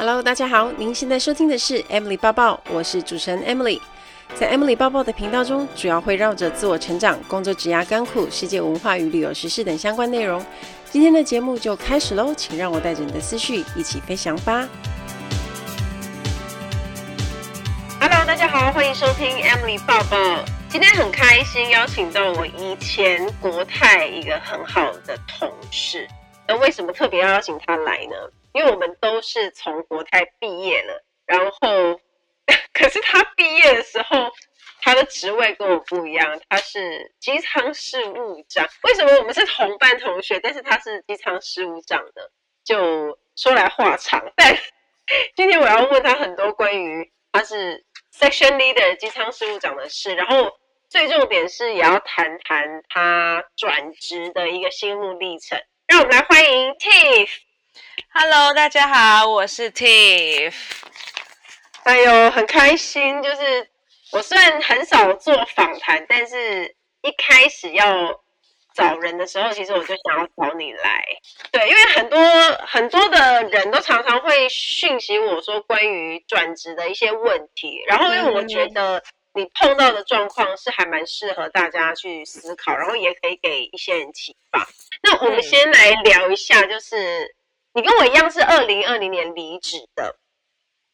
Hello，大家好，您现在收听的是 Emily 抱抱，我是主持人 Emily。在 Emily 抱抱的频道中，主要会绕着自我成长、工作、职涯、甘苦、世界文化与旅游时事等相关内容。今天的节目就开始喽，请让我带着你的思绪一起飞翔吧。Hello，大家好，欢迎收听 Emily 抱抱。今天很开心邀请到我以前国泰一个很好的同事。那为什么特别要邀请他来呢？因为我们都是从国泰毕业了，然后 可是他毕业的时候，他的职位跟我不一样，他是机舱事务长。为什么我们是同班同学，但是他是机舱事务长呢？就说来话长，但 今天我要问他很多关于他是 section leader 机舱事务长的事，然后最重点是也要谈谈他转职的一个心路历程。让我们来欢迎 Tiff。Hello，大家好，我是 Tiff。哎呦，很开心，就是我虽然很少做访谈，但是一开始要找人的时候，其实我就想要找你来。对，因为很多很多的人都常常会讯息我说关于转职的一些问题，然后因为我觉得。你碰到的状况是还蛮适合大家去思考，然后也可以给一些人启发。那我们先来聊一下，就是你跟我一样是二零二零年离职的，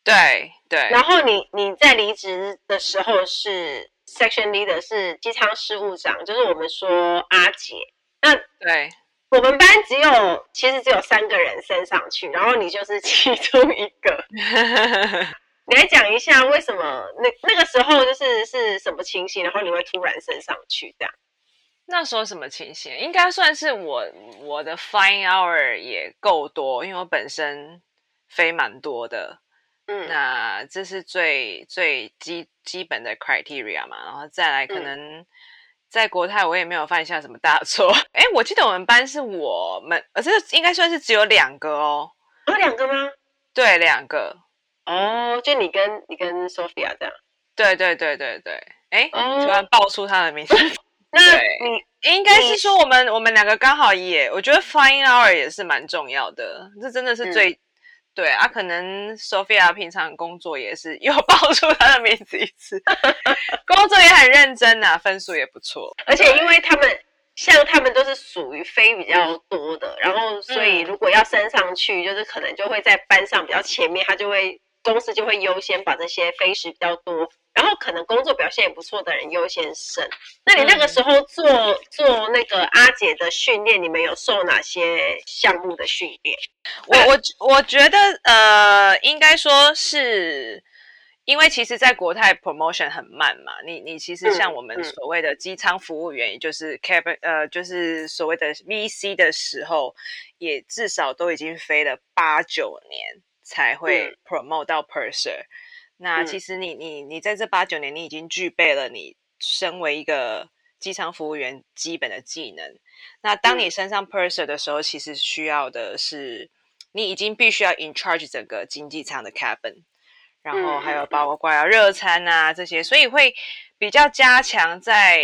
对对。然后你你在离职的时候是 section leader，是机舱事务长，就是我们说阿杰。那对，我们班只有其实只有三个人升上去，然后你就是 其中一个。你来讲一下为什么那那个时候就是是什么情形，然后你会突然升上去这样？那时候什么情形？应该算是我我的 flying hour 也够多，因为我本身飞蛮多的。嗯，那这是最最基基本的 criteria 嘛。然后再来，可能在国泰我也没有犯下什么大错。哎、嗯，我记得我们班是我们，呃，这应该算是只有两个哦。有两个吗？对，两个。哦，就你跟你跟 Sophia 这样，对对对对对，哎，突然爆出他的名字，那你应该是说我们我们两个刚好也，我觉得 flying hour 也是蛮重要的，这真的是最、嗯、对啊，可能 Sophia 平常工作也是又爆 出他的名字一次，工作也很认真呐、啊，分数也不错，而且因为他们像他们都是属于飞比较多的，然后所以如果要升上去，就是可能就会在班上比较前面，他就会。公司就会优先把这些飞时比较多，然后可能工作表现也不错的人优先升。那你那个时候做、嗯、做那个阿姐的训练，你们有受哪些项目的训练？我我我觉得呃，应该说是因为其实，在国泰 promotion 很慢嘛。你你其实像我们所谓的机舱服务员，也就是 cabin 呃，就是所谓的 VC 的时候，也至少都已经飞了八九年。才会 promote 到 purser，嗯。那其实你你你在这八九年，你已经具备了你身为一个机舱服务员基本的技能。那当你升上 purser 的时候，其实需要的是你已经必须要 in charge 整个经济舱的 cabin，然后还有包括要热餐啊这些，所以会比较加强在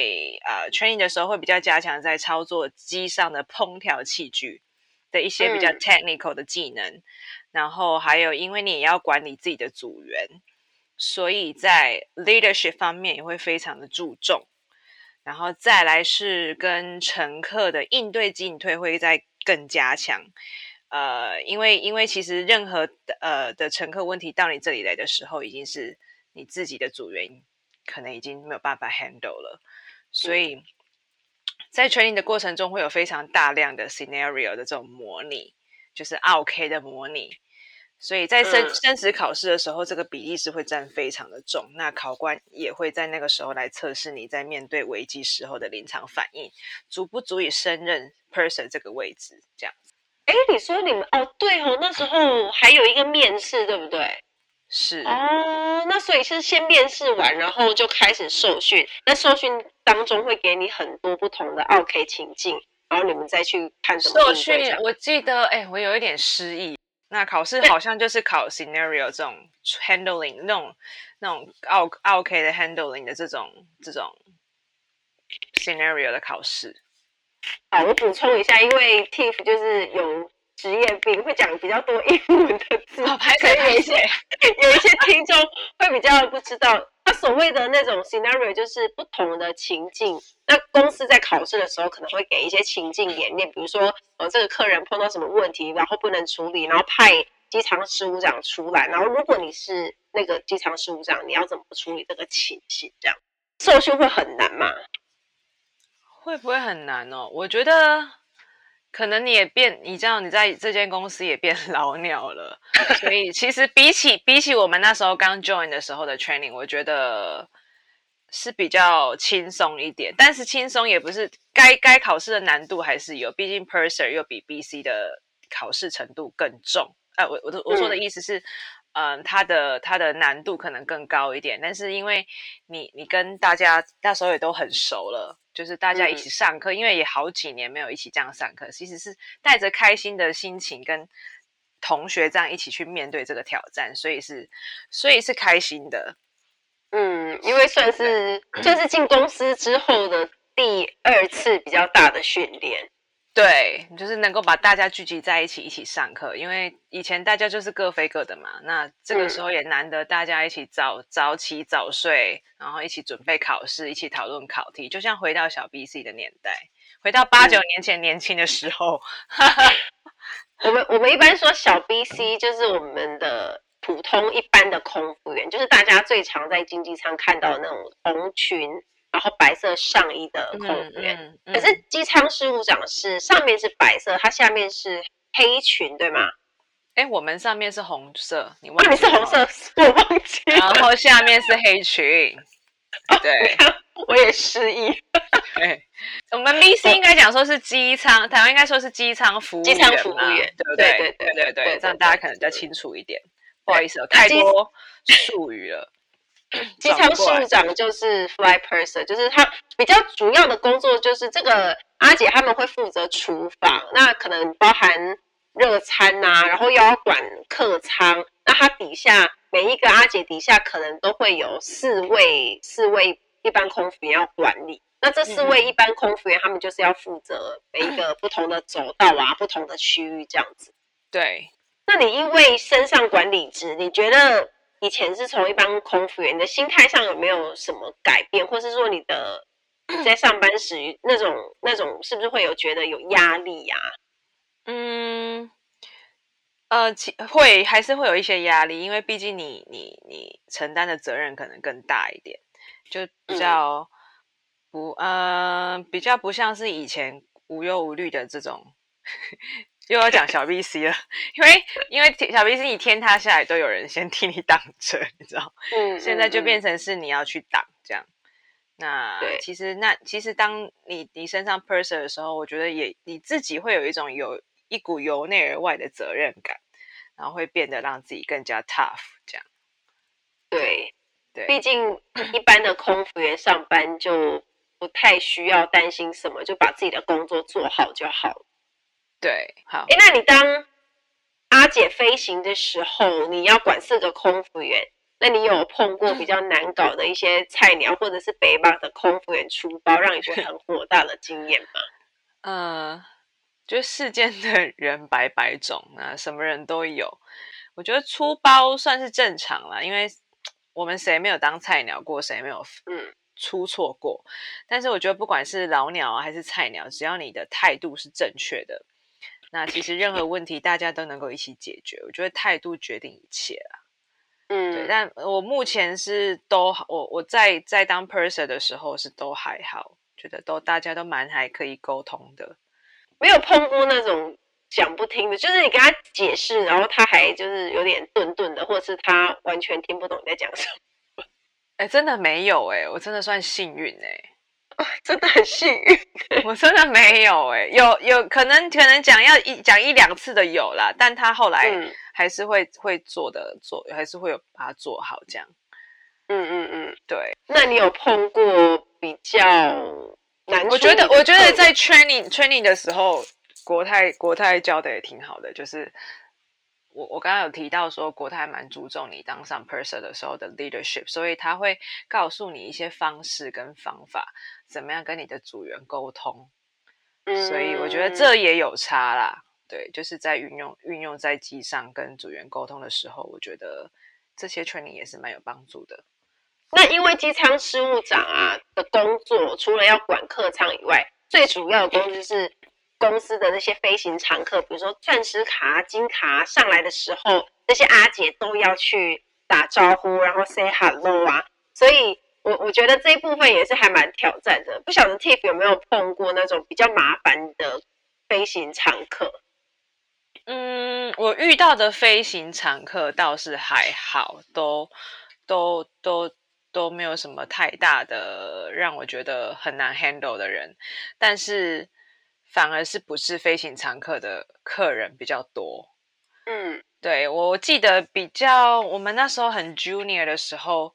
呃 training 的时候会比较加强在操作机上的烹调器具的一些比较 technical 的技能。嗯然后还有，因为你也要管理自己的组员，所以在 leadership 方面也会非常的注重。然后再来是跟乘客的应对进退会再更加强。呃，因为因为其实任何的呃的乘客问题到你这里来的时候，已经是你自己的组员可能已经没有办法 handle 了，所以在 training 的过程中会有非常大量的 scenario 的这种模拟。就是 RK 的模拟，所以在升升职考试的时候，这个比例是会占非常的重。那考官也会在那个时候来测试你在面对危机时候的临场反应，足不足以胜任 person 这个位置。这样子。哎，你说你们哦，对哦，那时候还有一个面试，对不对？是哦，那所以是先面试完，然后就开始受训。那受训当中会给你很多不同的 OK 情境。然后你们再去看什么受训？我记得，哎，我有一点失忆。那考试好像就是考 scenario 这种 handling 那种那种奥奥 K 的 handling 的这种这种 scenario 的考试。好，我补充一下，因为 Tiff 就是有职业病，会讲比较多英文的字，哦、拍谁拍谁，有一些听众会比较不知道。他所谓的那种 scenario 就是不同的情境。那公司在考试的时候可能会给一些情境演练，比如说，呃，这个客人碰到什么问题，然后不能处理，然后派机场事务长出来，然后如果你是那个机场事务长，你要怎么处理这个情形？这样受训会很难吗？会不会很难哦？我觉得。可能你也变，你知道你在这间公司也变 老鸟了，所以其实比起比起我们那时候刚 join 的时候的 training，我觉得是比较轻松一点。但是轻松也不是该该考试的难度还是有，毕竟 Purser 又比 BC 的考试程度更重。哎、呃，我我我说的意思是，嗯、呃，它的它的难度可能更高一点。但是因为你你跟大家那时候也都很熟了。就是大家一起上课，嗯，因为也好几年没有一起这样上课，其实是带着开心的心情跟同学这样一起去面对这个挑战，所以是所以是开心的。嗯，因为算是就是进公司之后的第二次比较大的训练。对，就是能够把大家聚集在一起，一起上课。因为以前大家就是各飞各的嘛，那这个时候也难得大家一起早早起早睡，然后一起准备考试，一起讨论考题，就像回到小 BC 的年代，回到八九年前年轻的时候。我们我们一般说小 BC 就是我们的普通一般的空服员，就是大家最常在经济舱看到的那种红裙。然后白色上衣的空服员，嗯嗯嗯、可是机舱事务长是上面是白色，它下面是黑裙，对吗？哎，我们上面是红色，你忘记了？是红色，我忘记了。然后下面是黑裙，对，哦、我也失忆。对，我们 VC 应该讲说是机舱，台湾应该说是机舱服务员，机舱服务员，对不对？对对对对对，这样大家可能比较清楚一点。不好意思，有太多术语了。机舱事务长就是 flight person，就是他比较主要的工作就是这个阿姐他们会负责厨房，那可能包含热餐呐、啊，然后又要管客舱，那他底下每一个阿姐底下可能都会有四位四位一般空服员要管理，那这四位一般空服员他们就是要负责每一个不同的走道啊，不同的区域这样子。对，那你因为升上管理职，你觉得？以前是从一般空服员，你的心态上有没有什么改变，或是说你的在上班时那种那种是不是会有觉得有压力呀、啊？嗯，呃，其会还是会有一些压力，因为毕竟你你你承担的责任可能更大一点，就比较不呃比较不像是以前无忧无虑的这种。又要讲小 BC 了，因为因为小 BC 你天塌下来都有人先替你挡着，你知道？嗯，现在就变成是你要去挡这样。那其实那其实当你你身上 person 的时候，我觉得也你自己会有一种有一股由内而外的责任感，然后会变得让自己更加 tough 这样。对对，毕竟一般的空服员上班就不太需要担心什么，就把自己的工作做好就好。对，好。哎，那你当阿姐飞行的时候，你要管四个空服员，那你有碰过比较难搞的一些菜鸟，或者是北方的空服员出包，让你觉得很火大的经验吗？呃，就世间的人百百种啊，什么人都有。我觉得出包算是正常啦，因为我们谁没有当菜鸟过，谁没有嗯出错过。但是我觉得不管是老鸟啊还是菜鸟，只要你的态度是正确的。那其实任何问题大家都能够一起解决，我觉得态度决定一切啦。嗯，对，但我目前是都我我在在当 person 的时候是都还好，觉得都大家都蛮还可以沟通的，没有碰过那种讲不听的，就是你跟他解释，然后他还就是有点顿顿的，或者是他完全听不懂你在讲什么。哎，真的没有哎，我真的算幸运哎。哦、真的很幸运，我真的没有哎、欸，有有可能可能讲要一讲一两次的有啦，但他后来还是会、嗯、会做的做，还是会有把它做好这样。嗯嗯嗯，对。那你有碰过比较难？我觉得我觉得在 training training 的时候，国泰国泰教的也挺好的，就是。我我刚刚有提到说，国泰蛮注重你当上 person 的时候的 leadership，所以他会告诉你一些方式跟方法，怎么样跟你的组员沟通。嗯，所以我觉得这也有差啦。对，就是在运用运用在机上跟组员沟通的时候，我觉得这些 training 也是蛮有帮助的。那因为机舱事务长啊的工作，除了要管客舱以外，最主要的工作是公司的那些飞行常客，比如说钻石卡、金卡上来的时候，那些阿姐都要去打招呼，然后 say hello 啊。所以我我觉得这一部分也是还蛮挑战的。不晓得 Tiff 有没有碰过那种比较麻烦的飞行常客？嗯，我遇到的飞行常客倒是还好，都都都。都没有什么太大的让我觉得很难 handle 的人，但是反而是不是飞行常客的客人比较多。嗯，对，我记得比较我们那时候很 junior 的时候，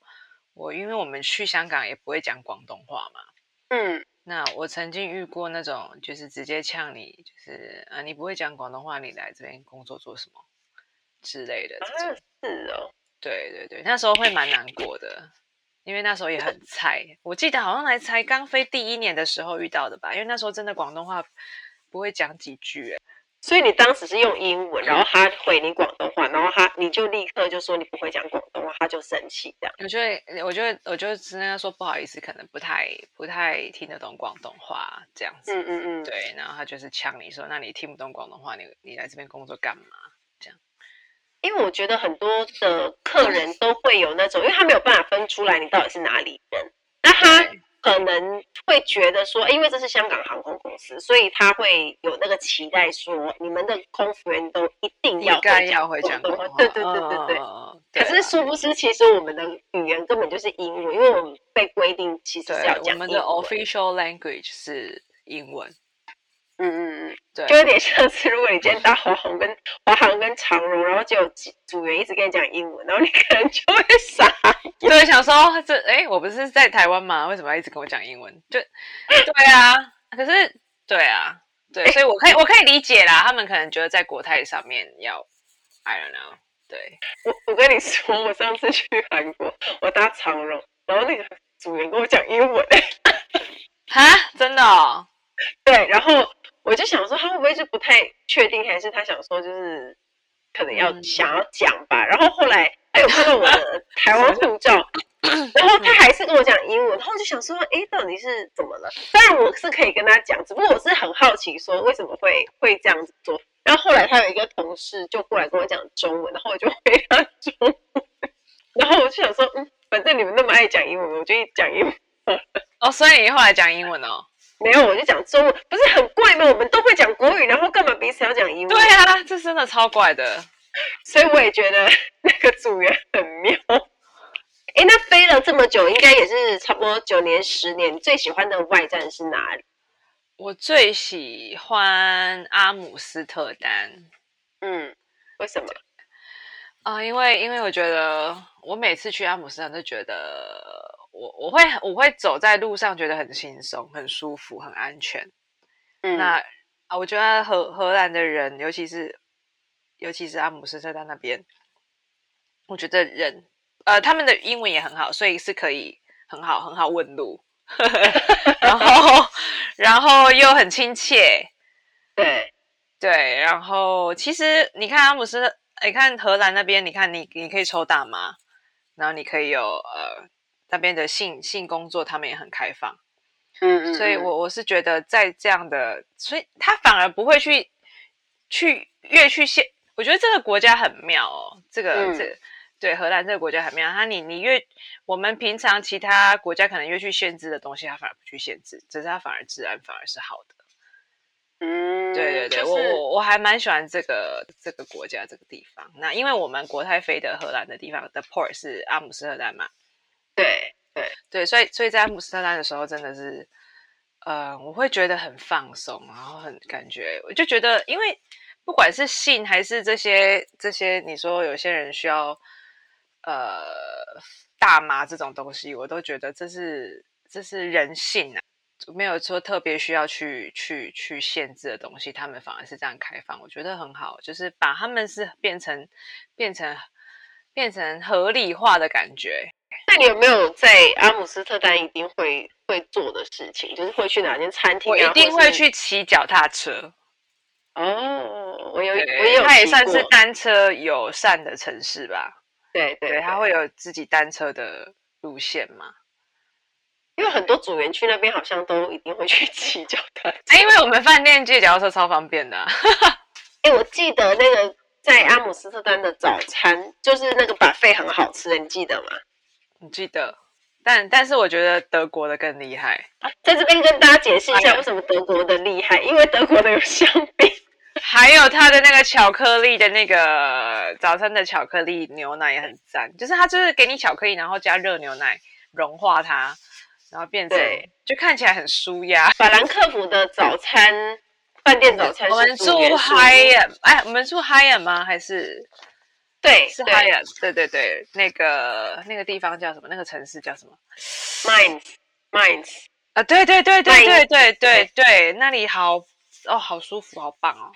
我因为我们去香港也不会讲广东话嘛。嗯，那我曾经遇过那种就是直接呛你，就是啊你不会讲广东话，你来这边工作做什么之类的。啊，是哦。对对对，那时候会蛮难过的。因为那时候也很菜，我记得好像来才刚飞第一年的时候遇到的吧。因为那时候真的广东话不会讲几句，哎，所以你当时是用英文，然后他回你广东话，然后他你就立刻就说你不会讲广东话，他就生气这样。我觉得，我觉得，我就只能说不好意思，可能不太不太听得懂广东话这样子。嗯嗯嗯，对，然后他就是呛你说，那你听不懂广东话，你你来这边工作干嘛？因为我觉得很多的客人都会有那种，因为他没有办法分出来你到底是哪里人，那他可能会觉得说，因为这是香港航空公司，所以他会有那个期待说，你们的空服员都一定要会讲会讲广东话。对对对对对。哦、可是殊不知，其实我们的语言根本就是英文，因为我们被规定其实是要讲英文。我们的 official language 是英文。嗯嗯嗯，对，就有点像是如果你今天搭华航跟华航跟长荣，然后就有组员一直跟你讲英文，然后你可能就会傻，对，想说这哎，我不是在台湾吗？为什么要一直跟我讲英文？就对啊，可是对啊，对，所以我可以我可以理解啦，他们可能觉得在国泰上面要，I don't know，对，我我跟你说，我上次去韩国，我搭长荣，然后那个组员跟我讲英文，哈，真的哦，对，然后。我就想说，他会不会就不太确定，还是他想说就是可能要想要讲吧。然后后来他有看到我的 台湾护照，然后他还是跟我讲英文。然后我就想说，哎，到底是怎么了？当然我是可以跟他讲，只不过我是很好奇，说为什么会会这样子做。然后后来他有一个同事就过来跟我讲中文，然后我就回他中文。然后我就想说，嗯，反正你们那么爱讲英文，我就一讲英文。哦，所以你后来讲英文哦。没有，我就讲中文，不是很怪吗？我们都会讲国语，然后干嘛彼此要讲英文？对啊，这真的超怪的。所以我也觉得那个组员很妙。哎，那飞了这么久，应该也是差不多九年、十年，你最喜欢的外站是哪里？我最喜欢阿姆斯特丹。嗯，为什么？啊、呃，因为因为我觉得我每次去阿姆斯特丹都觉得。我我会我会走在路上，觉得很轻松、很舒服、很安全。嗯，那啊，我觉得荷荷兰的人，尤其是尤其是阿姆斯特丹那边，我觉得人呃，他们的英文也很好，所以是可以很好很好问路，然后然后又很亲切。对对，然后其实你看阿姆斯特，你看荷兰那边，你看你你可以抽大麻，然后你可以有呃。那边的性性工作，他们也很开放，嗯，嗯，嗯，所以我我是觉得在这样的，所以他反而不会去去越去限，我觉得这个国家很妙哦，这个、嗯、这、对荷兰这个国家很妙，他你你越我们平常其他国家可能越去限制的东西，他反而不去限制，只是他反而治安反而是好的，嗯，对对对，就是、我我我还蛮喜欢这个这个国家这个地方，那因为我们国泰飞的荷兰的地方的 port 是阿姆斯特丹嘛。对对对，所以所以在阿姆斯特丹的时候，真的是，呃，我会觉得很放松，然后很感觉，我就觉得，因为不管是性还是这些这些，你说有些人需要，呃，大麻这种东西，我都觉得这是这是人性啊，没有说特别需要去去去限制的东西，他们反而是这样开放，我觉得很好，就是把他们是变成变成变成合理化的感觉。那你有没有在阿姆斯特丹一定会会做的事情？就是会去哪间餐厅啊？我一定会去骑脚踏车。哦，我有，我也有，它也算是单车友善的城市吧？对对，对，它会有自己单车的路线嘛？因为很多组员去那边好像都一定会去骑脚踏车。哎，因为我们饭店借脚踏车超方便的、啊。哎，我记得那个在阿姆斯特丹的早餐，就是那个 buffet 很好吃的，你记得吗？你记得。但但是我觉得德国的更厉害。在这边跟大家解释一下为什么德国的厉害，因为德国的有香槟，还有它的那个巧克力的那个早餐的巧克力牛奶也很赞，就是它就是给你巧克力，然后加热牛奶融化它，然后变成就看起来很舒压。法兰克福的早餐饭店早餐，我们住 Hyatt，哎，我们住 Hyatt 吗？还是？对，是 Hyatt，对对对，那个那个地方叫什么？那个城市叫什么？Mainz，Mainz 啊，对对对对对对对对，那里好哦，好舒服，好棒哦，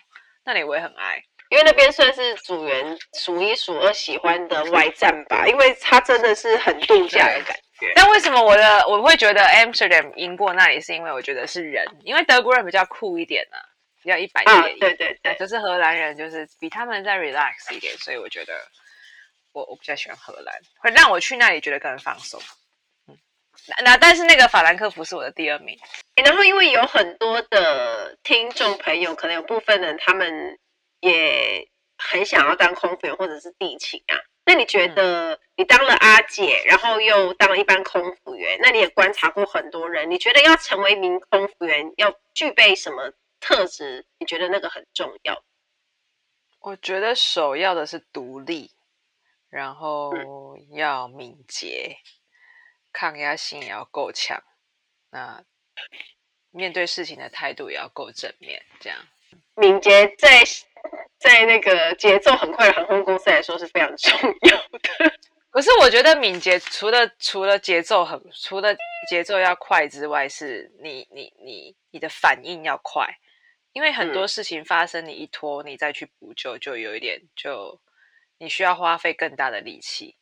那里我也很爱，因为那边算是组员数一数二喜欢的外站吧，因为它真的是很度假的感觉。但为什么我的我会觉得 Amsterdam 赢过那里？是因为我觉得是人，因为德国人比较酷一点呢、啊。比较一板一眼，对对对，就是荷兰人，就是比他们再 relax 一点，所以我觉得我我比较喜欢荷兰，会让我去那里觉得更放松。嗯，那但是那个法兰克福是我的第二名。然后因为有很多的听众朋友，可能有部分人他们也很想要当空服员或者是地勤啊。那你觉得你当了阿姐，然后又当了一般空服员，那你也观察过很多人，你觉得要成为一名空服员要具备什么？特质，你觉得那个很重要？我觉得首要的是独立，然后要敏捷，嗯、抗压性也要够强，那面对事情的态度也要够正面。这样，敏捷在在那个节奏很快的航空公司来说是非常重要的。可是我觉得敏捷除了除了节奏很除了节奏要快之外，是你你你你的反应要快。因为很多事情发生，你一拖，你再去补救，就有一点，就你需要花费更大的力气。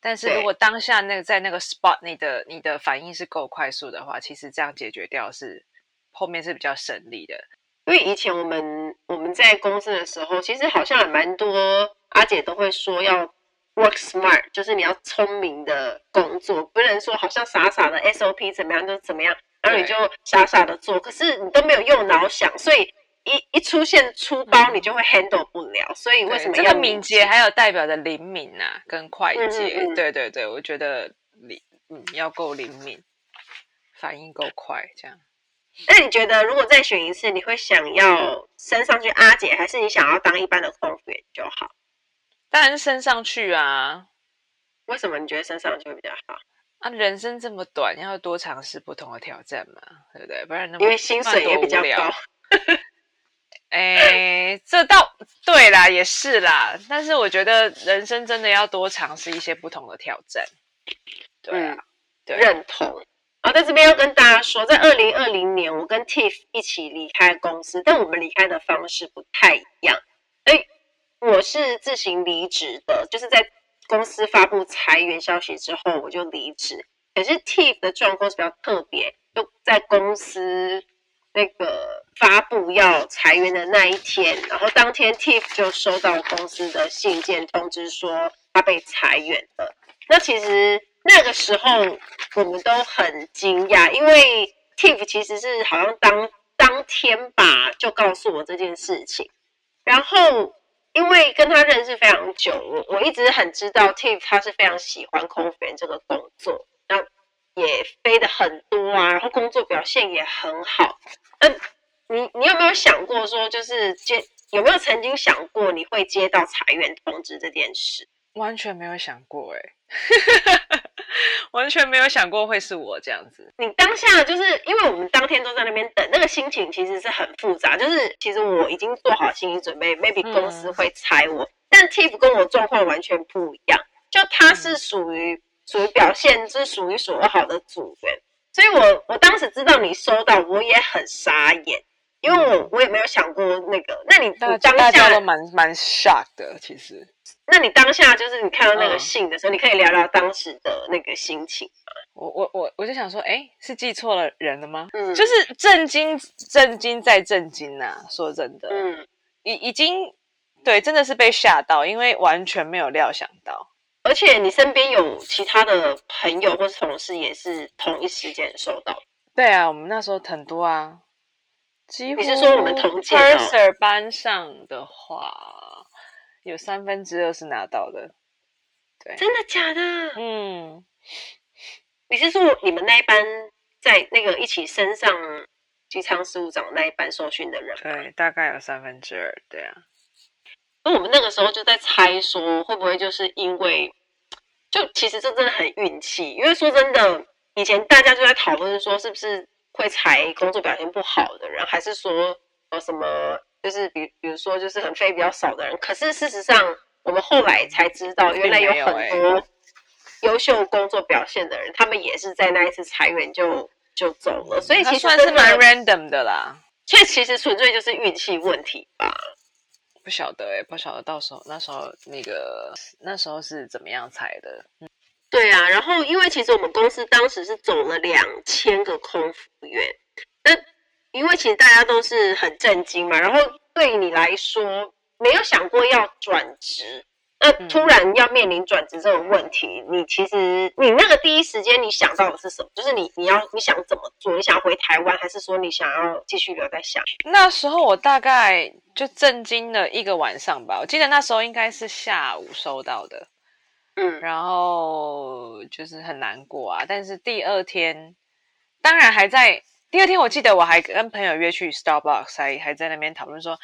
但是如果当下那个在那个 spot，你的你的反应是够快速的话，其实这样解决掉是后面是比较省力的。因为以前我们我们在公司的时候，其实好像也蛮多阿姐都会说要 work smart，就是你要聪明的工作，不能说好像傻傻的 SOP 怎么样就怎么样。然后你就傻傻的做，可是你都没有用脑想，所以一一出现出包，你就会 handle 不了。嗯、所以为什么要这个敏捷还有代表的灵敏啊，跟快捷？嗯嗯嗯对对对，我觉得灵嗯要够灵敏，反应够快，这样。那你觉得如果再选一次，你会想要升上去阿姐，还是你想要当一般的空服员就好？当然是升上去啊！为什么你觉得升上去会比较好？啊，人生这么短，要多尝试不同的挑战嘛，对不对？不然那么因为薪水也比较高。哎，这倒对啦，也是啦。但是我觉得人生真的要多尝试一些不同的挑战。对啊，嗯、对认同。好，在这边要跟大家说，在二零二零年，我跟 Tiff 一起离开公司，但我们离开的方式不太一样。哎，我是自行离职的，就是在。公司发布裁员消息之后，我就离职。可是 Tiff 的状况是比较特别，就在公司那个发布要裁员的那一天，然后当天 Tiff 就收到公司的信件通知说他被裁员了。那其实那个时候我们都很惊讶，因为 Tiff 其实是好像当当天吧就告诉我这件事情，然后。因为跟他认识非常久，我我一直很知道 Tiff 他是非常喜欢空服员这个工作，然后也飞的很多啊，然后工作表现也很好。嗯，你你有没有想过说，就是接有没有曾经想过你会接到裁员通知这件事？完全没有想过哎、欸。完全没有想过会是我这样子。你当下就是因为我们当天都在那边等，那个心情其实是很复杂。就是其实我已经做好心理准备，maybe 公司会裁我，嗯、但 Tiff 跟我状况完全不一样。就他是属于属于表现是数一数二好的组员，所以我我当时知道你收到，我也很傻眼，因为我我也没有想过那个。那你当下都蛮蛮 shock 的，其实。那你当下就是你看到那个信的时候，嗯、你可以聊聊当时的那个心情吗？我我我我就想说，哎，是记错了人了吗？嗯，就是震惊，震惊再震惊呐、啊！说真的，嗯，已已经对，真的是被吓到，因为完全没有料想到。而且你身边有其他的朋友或是同事也是同一时间收到。对啊，我们那时候很多啊，几乎。你是说我们同届班上的话，有三分之二是拿到的。对，真的假的？嗯。你是说你们那一班在那个一起升上机舱事务长那一班受训的人？对，大概有三分之二。对啊。那我们那个时候就在猜说，会不会就是因为。就其实这真的很运气，因为说真的，以前大家就在讨论说，是不是会裁工作表现不好的人，还是说呃什么，就是比比如说就是很飞比较少的人。可是事实上，我们后来才知道，原来有很多优秀工作表现的人，他们也是在那一次裁员就就走了。所以其实算是蛮 random 的啦，所以其实纯粹就是运气问题吧。不晓得哎、欸，不晓得到时候那时候那个那时候是怎么样裁的？嗯，对啊，然后因为其实我们公司当时是走了两千个空服员，那因为其实大家都是很震惊嘛，然后对于你来说没有想过要转职。那突然要面临转职这种问题，嗯、你其实你那个第一时间你想到的是什么？就是你你要你想怎么做？你想回台湾，还是说你想要继续留在香港？那时候我大概就震惊了一个晚上吧。我记得那时候应该是下午收到的，嗯，然后就是很难过啊。但是第二天，当然还在第二天，我记得我还跟朋友约去 Starbucks，还还在那边讨论说。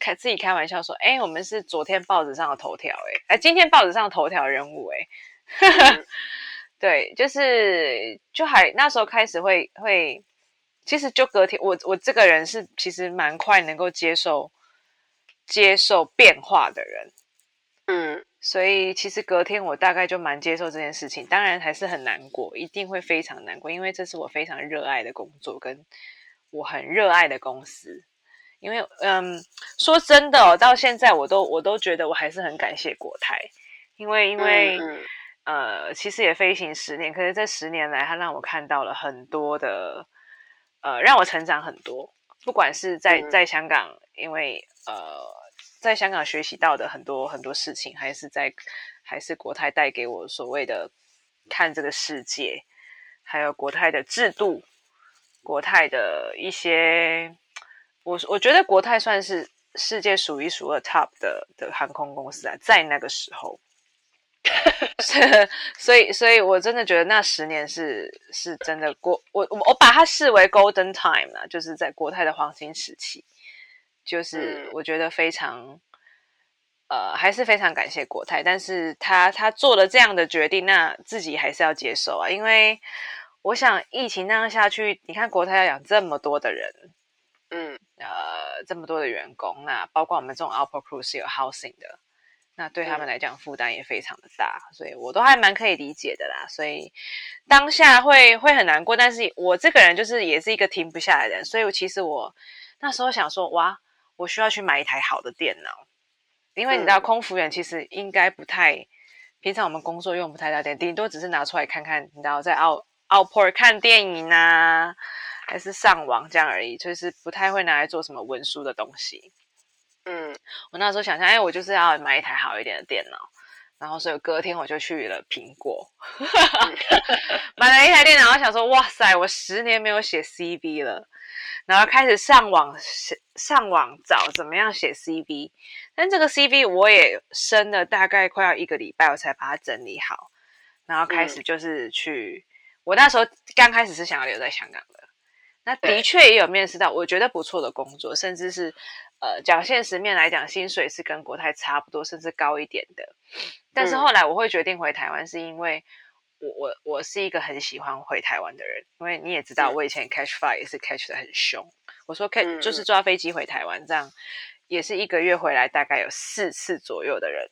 开自己开玩笑说：“哎，我们是昨天报纸上的头条，哎，哎，今天报纸上的头条人物，哎，嗯、对，就是就还那时候开始会会，其实就隔天，我我这个人是其实蛮快能够接受接受变化的人，嗯，所以其实隔天我大概就蛮接受这件事情，当然还是很难过，一定会非常难过，因为这是我非常热爱的工作，跟我很热爱的公司。”因为，嗯，说真的哦，到现在我都我都觉得我还是很感谢国泰，因为因为，嗯嗯、呃，其实也飞行十年，可是这十年来，它让我看到了很多的，呃，让我成长很多。不管是在在香港，因为呃，在香港学习到的很多很多事情，还是在还是国泰带给我所谓的看这个世界，还有国泰的制度，国泰的一些。我我觉得国泰算是世界数一数二 top 的的航空公司啊，在那个时候，所以所以，我真的觉得那十年是是真的过，我我我把它视为 golden time 啊，就是在国泰的黄金时期，就是我觉得非常，呃，还是非常感谢国泰，但是他他做了这样的决定，那自己还是要接受啊，因为我想疫情那样下去，你看国泰要养这么多的人。嗯，呃，这么多的员工，那包括我们这种 Outboard Crew 是有 housing 的，那对他们来讲负担也非常的大，所以我都还蛮可以理解的啦。所以当下会会很难过，但是我这个人就是也是一个停不下来的人，所以我其实我那时候想说，哇，我需要去买一台好的电脑，因为你知道空服员其实应该不太，平常我们工作用不太到电，顶多只是拿出来看看，你知道在 Out Outport 看电影啊。还是上网这样而已，就是不太会拿来做什么文书的东西。嗯，我那时候想象，哎，我就是要买一台好一点的电脑，然后所以隔天我就去了苹果，买了一台电脑，我想说，哇塞，我十年没有写 CV 了，然后开始上网上网找怎么样写 CV，但这个 CV 我也生了大概快要一个礼拜，我才把它整理好，然后开始就是去，嗯、我那时候刚开始是想要留在香港的。那的确也有面试到我觉得不错的工作，甚至是呃讲现实面来讲，薪水是跟国泰差不多，甚至高一点的。但是后来我会决定回台湾，是因为我我我是一个很喜欢回台湾的人，因为你也知道，我以前 catch flight 也是 catch 的很凶。我说 catch 就是抓飞机回台湾，这样也是一个月回来大概有四次左右的人。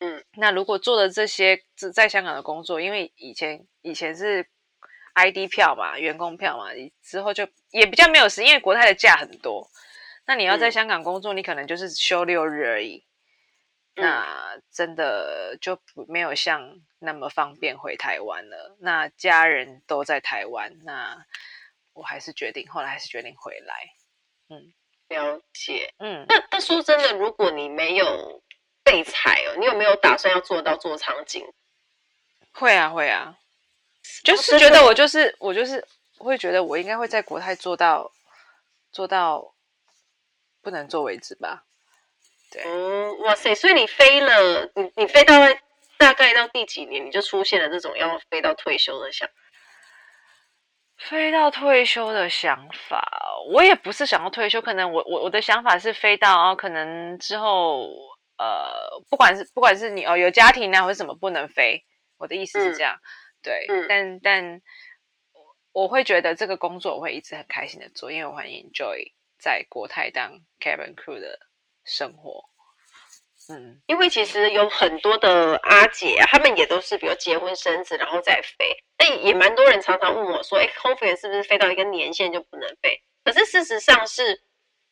嗯，那如果做的这些在香港的工作，因为以前以前是。ID 票嘛，员工票嘛，之后就也比较没有时，因为国泰的假很多。那你要在香港工作，嗯、你可能就是休六日而已。那真的就没有像那么方便回台湾了。那家人都在台湾，那我还是决定，后来还是决定回来。嗯，了解。嗯，那那说真的，如果你没有被裁哦，你有没有打算要做到做场景？会啊，会啊，就是觉得我就是我就是会觉得我应该会在国泰做到做到不能做为止吧。嗯，哇塞！所以你飞了，你你飞到大概到第几年，你就出现了这种要飞到退休的想法？飞到退休的想法，我也不是想要退休，可能我我我的想法是飞到，哦，可能之后呃，不管是不管是你哦有家庭啊，或者什么不能飞，我的意思是这样，嗯、对，嗯、但但我会觉得这个工作我会一直很开心的做，因为我很 enjoy 在国泰当 cabin crew 的。生活，嗯，因为其实有很多的阿姐啊，他们也都是比如结婚生子，然后再飞。那也蛮多人常常问我说：“哎，空服员是不是飞到一个年限就不能飞？”可是事实上是，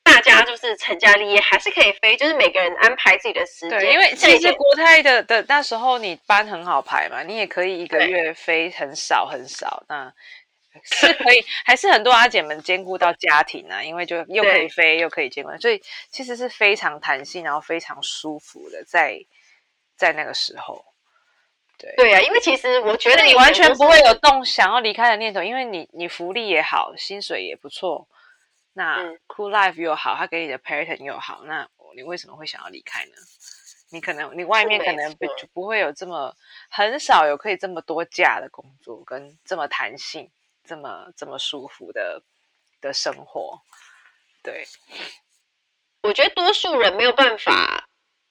大家就是成家立业还是可以飞，就是每个人安排自己的时间。对，因为其实国泰的的那时候你班很好排嘛，你也可以一个月飞很少很少。那 是可以，还是很多阿姐们兼顾到家庭啊，因为就又可以飞又可以兼顾，所以其实是非常弹性，然后非常舒服的，在在那个时候，对对啊，因为其实我觉得你完全不会有动想要离开的念头，因为你你福利也好，薪水也不错，那 Cool Life 又好，他给你的 pattern 又好，那你为什么会想要离开呢？你可能你外面可能不就不会有这么很少有可以这么多假的工作，跟这么弹性。这么这么舒服的的生活，对，我觉得多数人没有办法，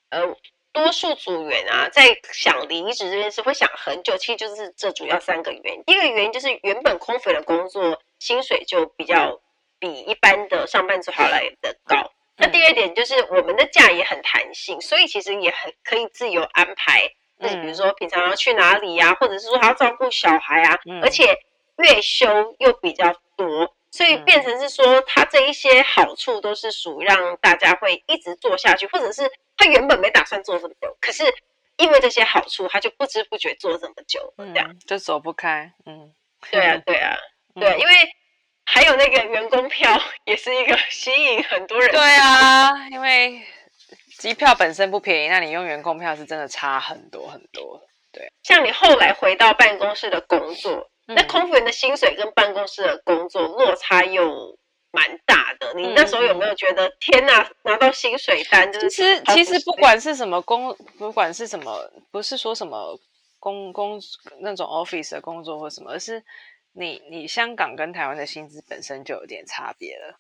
呃，多数组员啊，在想离职这件事会想很久，其实就是这主要三个原因。第一个原因就是原本空服的工作薪水就比较比一般的上班族好来的高。那第二点就是我们的假也很弹性，所以其实也很可以自由安排，就是比如说平常要去哪里呀，或者是说还要照顾小孩啊，而且。月休又比较多，所以变成是说，他这一些好处都是属于让大家会一直做下去，或者是他原本没打算做这么久，可是因为这些好处，他就不知不觉做这么久，这样、嗯、就走不开。嗯，对啊，对啊，对，嗯、因为还有那个员工票也是一个 吸引很多人。对啊，因为机票本身不便宜，那你用员工票是真的差很多很多。对，像你后来回到办公室的工作。那空服员的薪水跟办公室的工作落差又蛮大的，你那时候有没有觉得、嗯、天哪，拿到薪水单就是？其实其实不管是什么工，不管是什么，不是说什么工工那种 office 的工作或什么，而是你你香港跟台湾的薪资本身就有点差别了。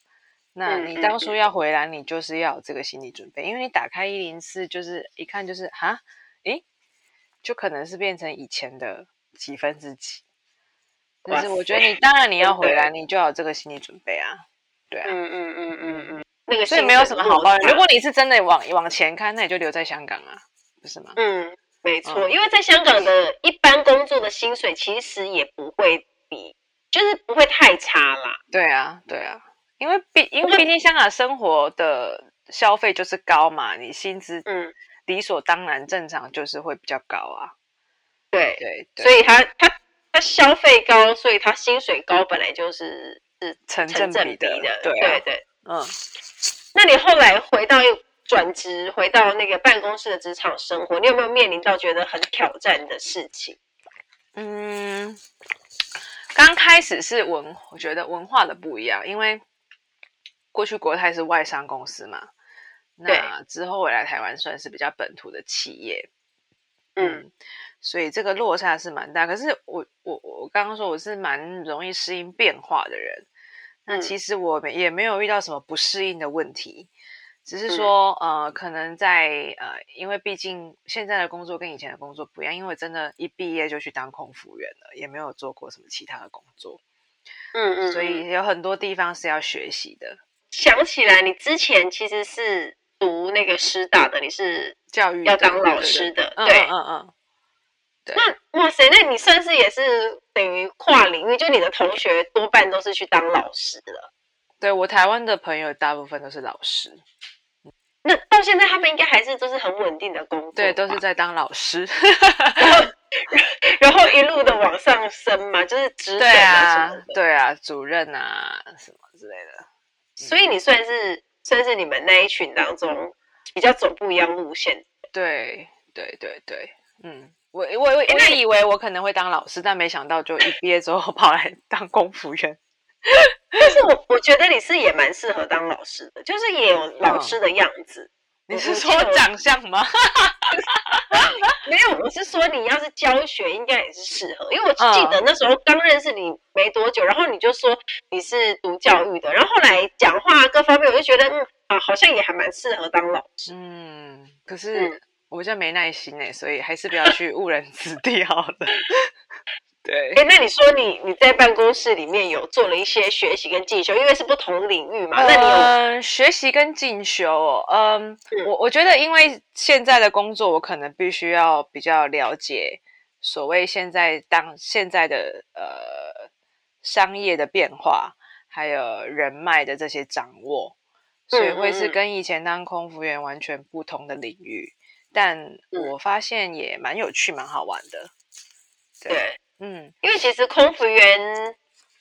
那你当初要回来，你就是要有这个心理准备，因为你打开一零四，就是一看就是哈，诶，就可能是变成以前的几分之几。可是我觉得你当然你要回来，你就要有这个心理准备啊，对啊，嗯嗯嗯嗯嗯，那个所以没有什么好抱怨。如果你是真的往往前看，那你就留在香港啊，不是吗？嗯，没错，因为在香港的一般工作的薪水其实也不会比，就是不会太差啦。对啊，对啊，因为毕因为毕竟香港生活的消费就是高嘛，你薪资嗯理所当然正常就是会比较高啊。对对，所以他他。他消费高，所以他薪水高，本来就是是成正比的。对对对，嗯。那你后来回到转职，回到那个办公室的职场生活，你有没有面临到觉得很挑战的事情？嗯，刚开始是文，我觉得文化的不一样，因为过去国泰是外商公司嘛，那之后回来台湾算是比较本土的企业，嗯。嗯所以这个落差是蛮大，可是我我我刚刚说我是蛮容易适应变化的人，那其实我也没有遇到什么不适应的问题，只是说呃，可能在呃，因为毕竟现在的工作跟以前的工作不一样，因为真的一毕业就去当空服员了，也没有做过什么其他的工作，嗯嗯，所以有很多地方是要学习的。想起来，你之前其实是读那个师大的，你是教育要当老师的，对，嗯嗯。嗯对那哇塞，那你算是也是等于跨领域，就你的同学多半都是去当老师了。对，我台湾的朋友大部分都是老师。那到现在他们应该还是都是很稳定的工作，对，都是在当老师，然后然后一路的往上升嘛，就是职对啊对啊，主任啊什么之类的。所以你算是算是你们那一群当中比较走不一样路线。对对对对，嗯，我我我我以为我可能会当老师，但没想到就一毕业之后 跑来当公服员。但是我我觉得你是也蛮适合当老师的，就是也有老师的样子。嗯、你是说长相吗？没有，我是说你要是教学，应该也是适合。因为我记得那时候刚认识你没多久，然后你就说你是读教育的，然后后来讲话各方面，我就觉得嗯啊，好像也还蛮适合当老师。嗯，可是我就没耐心哎，所以还是不要去误人子弟好了。对，哎，那你说你你在办公室里面有做了一些学习跟进修，因为是不同领域嘛？那你有、呃、学习跟进修、哦？嗯，嗯我我觉得，因为现在的工作，我可能必须要比较了解所谓现在当现在的呃商业的变化，还有人脉的这些掌握，所以会是跟以前当空服员完全不同的领域。但我发现也蛮有趣，蛮好玩的。对。对嗯，因为其实空服员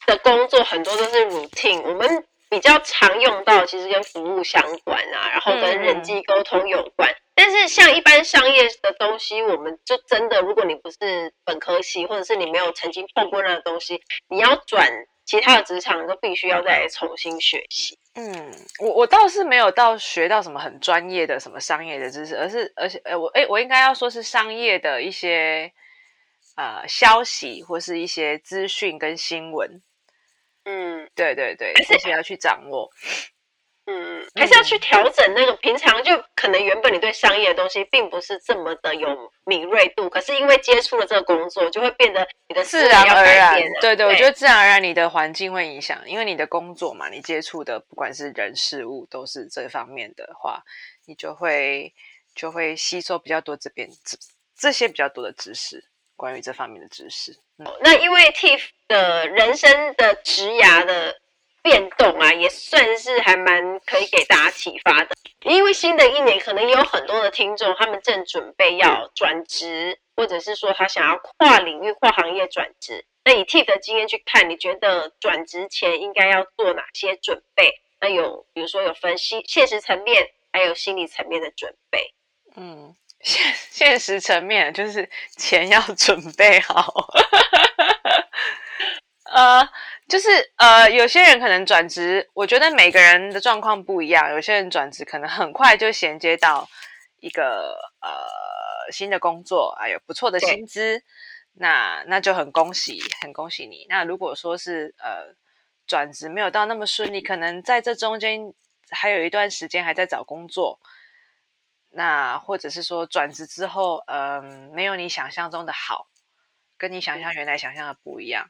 的工作很多都是 routine，我们比较常用到其实跟服务相关啊，然后跟人际沟通有关。嗯、但是像一般商业的东西，我们就真的，如果你不是本科系，或者是你没有曾经碰过那个东西，你要转其他的职场，都必须要再重新学习。嗯，我我倒是没有到学到什么很专业的什么商业的知识，而是而且呃我哎我应该要说是商业的一些。呃，消息或是一些资讯跟新闻，嗯，对对对，这些要去掌握，嗯，还是要去调整那个平常就可能原本你对商业的东西并不是这么的有敏锐度，可是因为接触了这个工作，就会变得你的自然而然，对对，我觉得自然而然你的环境会影响，因为你的工作嘛，你接触的不管是人事物都是这方面的话，你就会就会吸收比较多这边这这些比较多的知识。关于这方面的知识，嗯，那因为 Tiff 的人生的职涯的变动啊，也算是还蛮可以给大家启发的。因为新的一年，可能也有很多的听众，他们正准备要转职，或者是说他想要跨领域、跨行业转职。那以 Tiff 的经验去看，你觉得转职前应该要做哪些准备？那有，比如说有分析现实层面，还有心理层面的准备。嗯。现现实层面就是钱要准备好，呃，就是呃，有些人可能转职，我觉得每个人的状况不一样。有些人转职可能很快就衔接到一个呃新的工作，啊有不错的薪资，那那就很恭喜，很恭喜你。那如果说是呃转职没有到那么顺利，可能在这中间还有一段时间还在找工作。那或者是说转职之后，嗯，没有你想象中的好，跟你想象原来想象的不一样。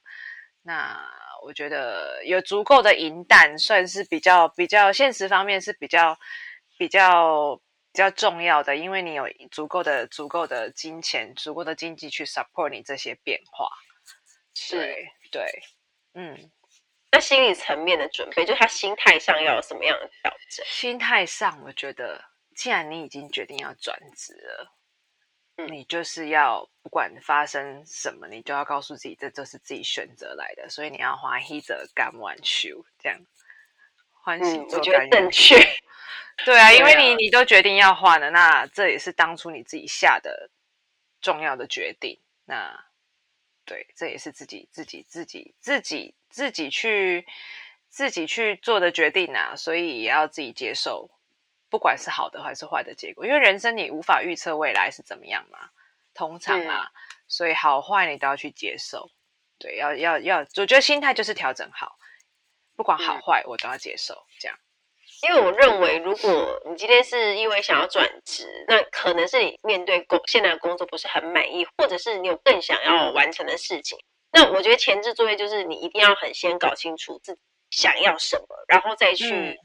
那我觉得有足够的银弹，算是比较比较现实方面是比较比较比较重要的，因为你有足够的足够的金钱、足够的经济去 support 你这些变化。是，对，对，嗯。那心理层面的准备，就他心态上要有什么样的调整？心态上，我觉得。既然你已经决定要转职了，嗯，你就是要不管发生什么，你就要告诉自己，这就是自己选择来的，所以你要欢喜做甘愿修，这样欢喜做甘愿受。正确。对啊，因为你你都决定要换了，那这也是当初你自己下的重要的决定。那对，这也是自己自己自己自己自己去自己去做的决定啊，所以也要自己接受。不管是好的还是坏的结果，因为人生你无法预测未来是怎么样嘛，通常啊，所以好坏你都要去接受。对，要要要，我觉得心态就是调整好，不管好坏我都要接受。这样，因为我认为，如果你今天是因为想要转职，那可能是你面对工现在的工作不是很满意，或者是你有更想要完成的事情。那我觉得前置作业就是你一定要很先搞清楚自己想要什么，然后再去。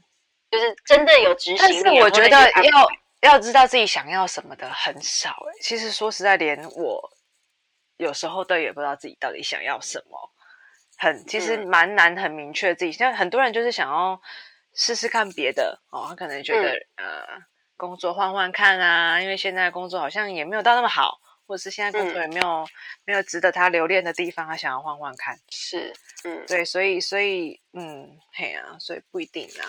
嗯就是真的有执行，但是我觉得要要知道自己想要什么的很少哎。其实说实在，连我有时候都也不知道自己到底想要什么，很其实蛮难很明确自己。像很多人就是想要试试看别的哦，他可能觉得、嗯、呃工作换换看啊，因为现在工作好像也没有到那么好，或者是现在工作也没有、嗯、没有值得他留恋的地方，他想要换换看。是，嗯，对，所以所以嗯，嘿啊，所以不一定啊。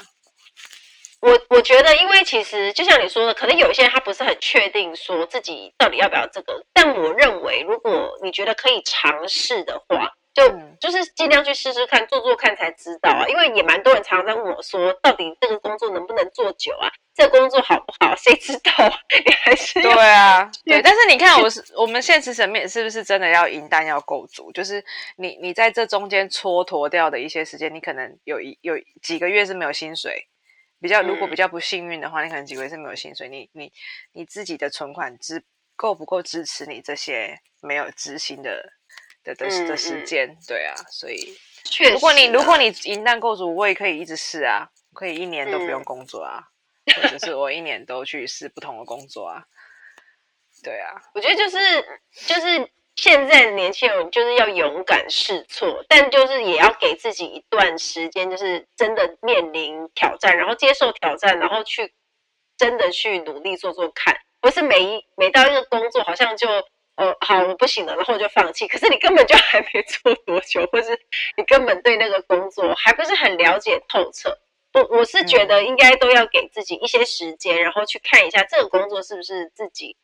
我我觉得，因为其实就像你说的，可能有一些人他不是很确定说自己到底要不要这个，但我认为，如果你觉得可以尝试的话，就就是尽量去试试看，做做看才知道啊。因为也蛮多人常常在问我说，到底这个工作能不能做久啊？这个工作好不好？谁知道？你还是对啊，对。但是你看，我是我们现实层面是不是真的要银弹要够足？就是你你在这中间蹉跎掉的一些时间，你可能有一有几个月是没有薪水。比较如果比较不幸运的话，嗯、你可能几个月是没有薪水，你你你自己的存款支够不够支持你这些没有执行的的的的时间？嗯、对啊，所以确实，如果你如果你银弹够足，我也可以一直试啊，可以一年都不用工作啊，嗯、或者 是我一年都去试不同的工作啊。对啊，我觉得就是就是。现在的年轻人就是要勇敢试错，但就是也要给自己一段时间，就是真的面临挑战，然后接受挑战，然后去真的去努力做做看。不是每一每到一个工作，好像就呃好我不行了，然后就放弃。可是你根本就还没做多久，或是你根本对那个工作还不是很了解透彻。我我是觉得应该都要给自己一些时间，然后去看一下这个工作是不是自己。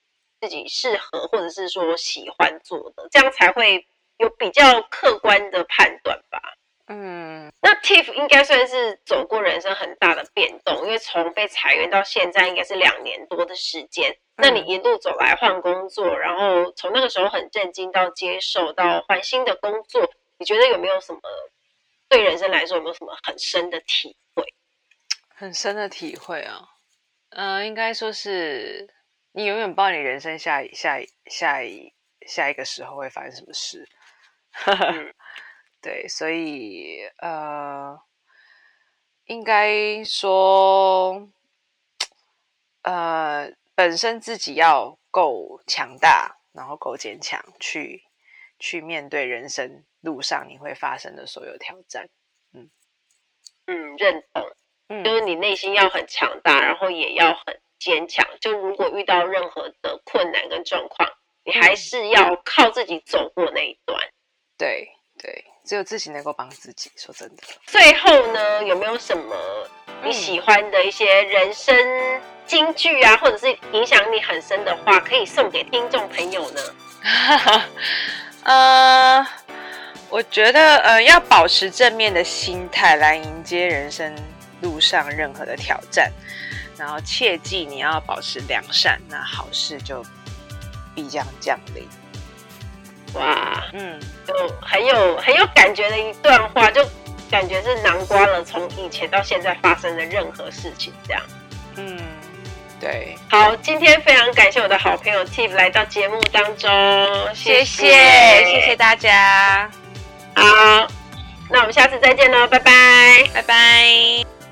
自己适合或者是说喜欢做的，这样才会有比较客观的判断吧。嗯，那 Tiff 应该算是走过人生很大的变动，因为从被裁员到现在应该是两年多的时间。那你一路走来换工作，然后从那个时候很震惊到接受到换新的工作，你觉得有没有什么对人生来说有没有什么很深的体会？很深的体会啊，呃，应该说是。你永远不知道你人生下下下一下一个时候会发生什么事，对，所以呃，应该说，呃，本身自己要够强大，然后够坚强，去去面对人生路上你会发生的所有挑战。嗯嗯，认同，嗯，就是你内心要很强大，然后也要很。坚强，就如果遇到任何的困难跟状况，你还是要靠自己走过那一段。对对，只有自己能够帮自己。说真的，最后呢，有没有什么你喜欢的一些人生金句啊，或者是影响你很深的话，可以送给听众朋友呢？呃，我觉得呃，要保持正面的心态来迎接人生路上任何的挑战。然后切记，你要保持良善，那好事就必将降临。哇，嗯，就很有很有感觉的一段话，就感觉是囊括了从以前到现在发生的任何事情，这样。嗯，对。好，今天非常感谢我的好朋友 Tiff 来到节目当中，谢谢，谢谢，谢谢大家。好，那我们下次再见喽，拜拜，拜拜。